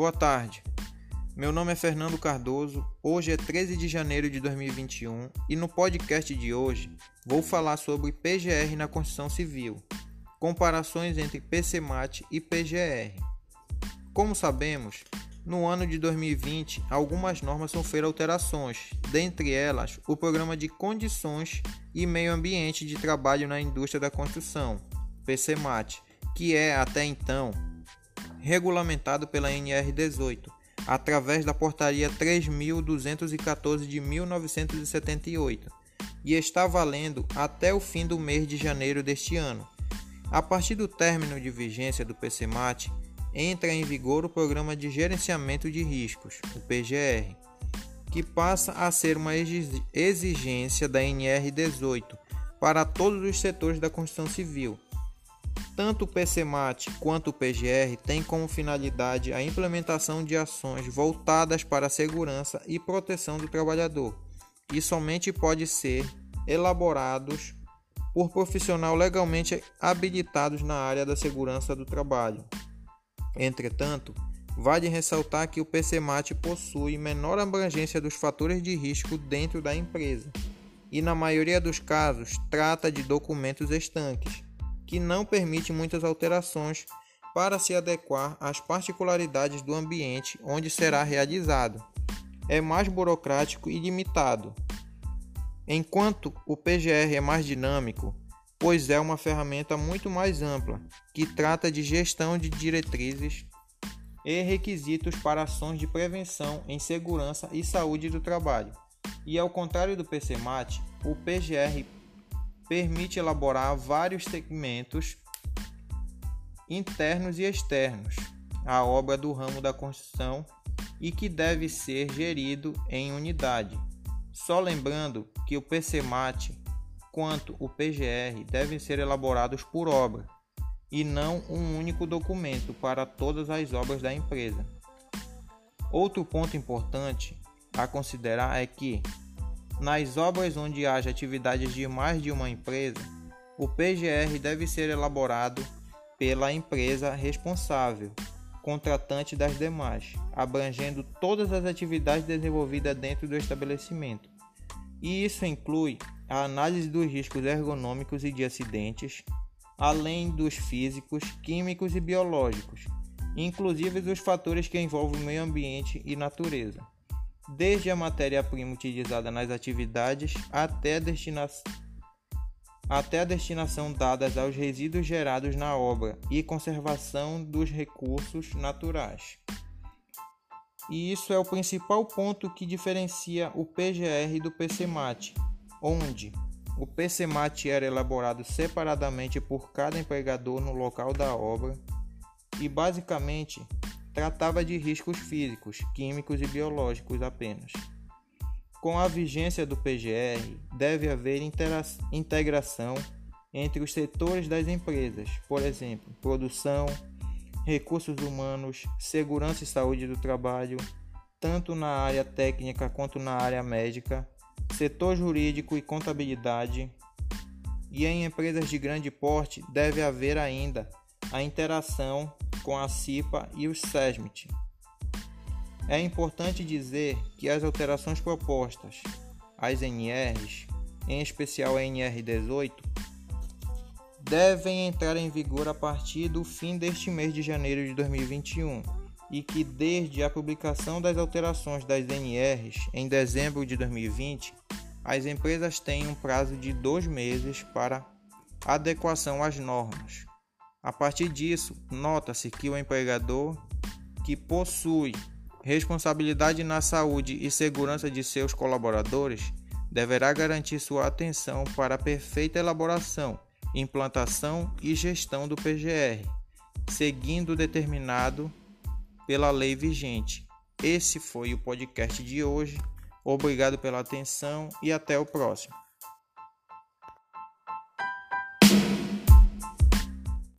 Boa tarde. Meu nome é Fernando Cardoso. Hoje é 13 de janeiro de 2021 e no podcast de hoje vou falar sobre PGR na Constituição Civil, comparações entre PCMAT e PGR. Como sabemos, no ano de 2020, algumas normas sofreram alterações, dentre elas o Programa de Condições e Meio Ambiente de Trabalho na Indústria da Construção, PCMAT, que é até então regulamentado pela NR18, através da Portaria 3214 de 1978, e está valendo até o fim do mês de janeiro deste ano. A partir do término de vigência do PCMAT, entra em vigor o Programa de Gerenciamento de Riscos, o PGR, que passa a ser uma exigência da NR18 para todos os setores da construção civil tanto o PCMAT quanto o PGR têm como finalidade a implementação de ações voltadas para a segurança e proteção do trabalhador e somente pode ser elaborados por profissional legalmente habilitados na área da segurança do trabalho. Entretanto, vale ressaltar que o PCMAT possui menor abrangência dos fatores de risco dentro da empresa e, na maioria dos casos, trata de documentos estanques que não permite muitas alterações para se adequar às particularidades do ambiente onde será realizado. É mais burocrático e limitado, enquanto o PGR é mais dinâmico, pois é uma ferramenta muito mais ampla, que trata de gestão de diretrizes e requisitos para ações de prevenção em segurança e saúde do trabalho. E ao contrário do PCMAT, o PGR permite elaborar vários segmentos internos e externos à obra do ramo da construção e que deve ser gerido em unidade. Só lembrando que o PCMAT quanto o PGR devem ser elaborados por obra e não um único documento para todas as obras da empresa. Outro ponto importante a considerar é que nas obras onde haja atividades de mais de uma empresa, o PGR deve ser elaborado pela empresa responsável, contratante das demais, abrangendo todas as atividades desenvolvidas dentro do estabelecimento. E isso inclui a análise dos riscos ergonômicos e de acidentes, além dos físicos, químicos e biológicos, inclusive os fatores que envolvem o meio ambiente e natureza desde a matéria-prima utilizada nas atividades até a, destina... até a destinação dadas aos resíduos gerados na obra e conservação dos recursos naturais. E isso é o principal ponto que diferencia o PGR do PCMAT, onde o PCMAT era elaborado separadamente por cada empregador no local da obra e basicamente tratava de riscos físicos, químicos e biológicos apenas. Com a vigência do PGR, deve haver integração entre os setores das empresas, por exemplo, produção, recursos humanos, segurança e saúde do trabalho, tanto na área técnica quanto na área médica, setor jurídico e contabilidade. E em empresas de grande porte deve haver ainda a interação com a CIPA e o SESMIT. É importante dizer que as alterações propostas às NRs, em especial a NR18, devem entrar em vigor a partir do fim deste mês de janeiro de 2021 e que desde a publicação das alterações das NRs em dezembro de 2020, as empresas têm um prazo de dois meses para adequação às normas. A partir disso, nota-se que o empregador que possui responsabilidade na saúde e segurança de seus colaboradores deverá garantir sua atenção para a perfeita elaboração, implantação e gestão do PGR, seguindo o determinado pela lei vigente. Esse foi o podcast de hoje. Obrigado pela atenção e até o próximo.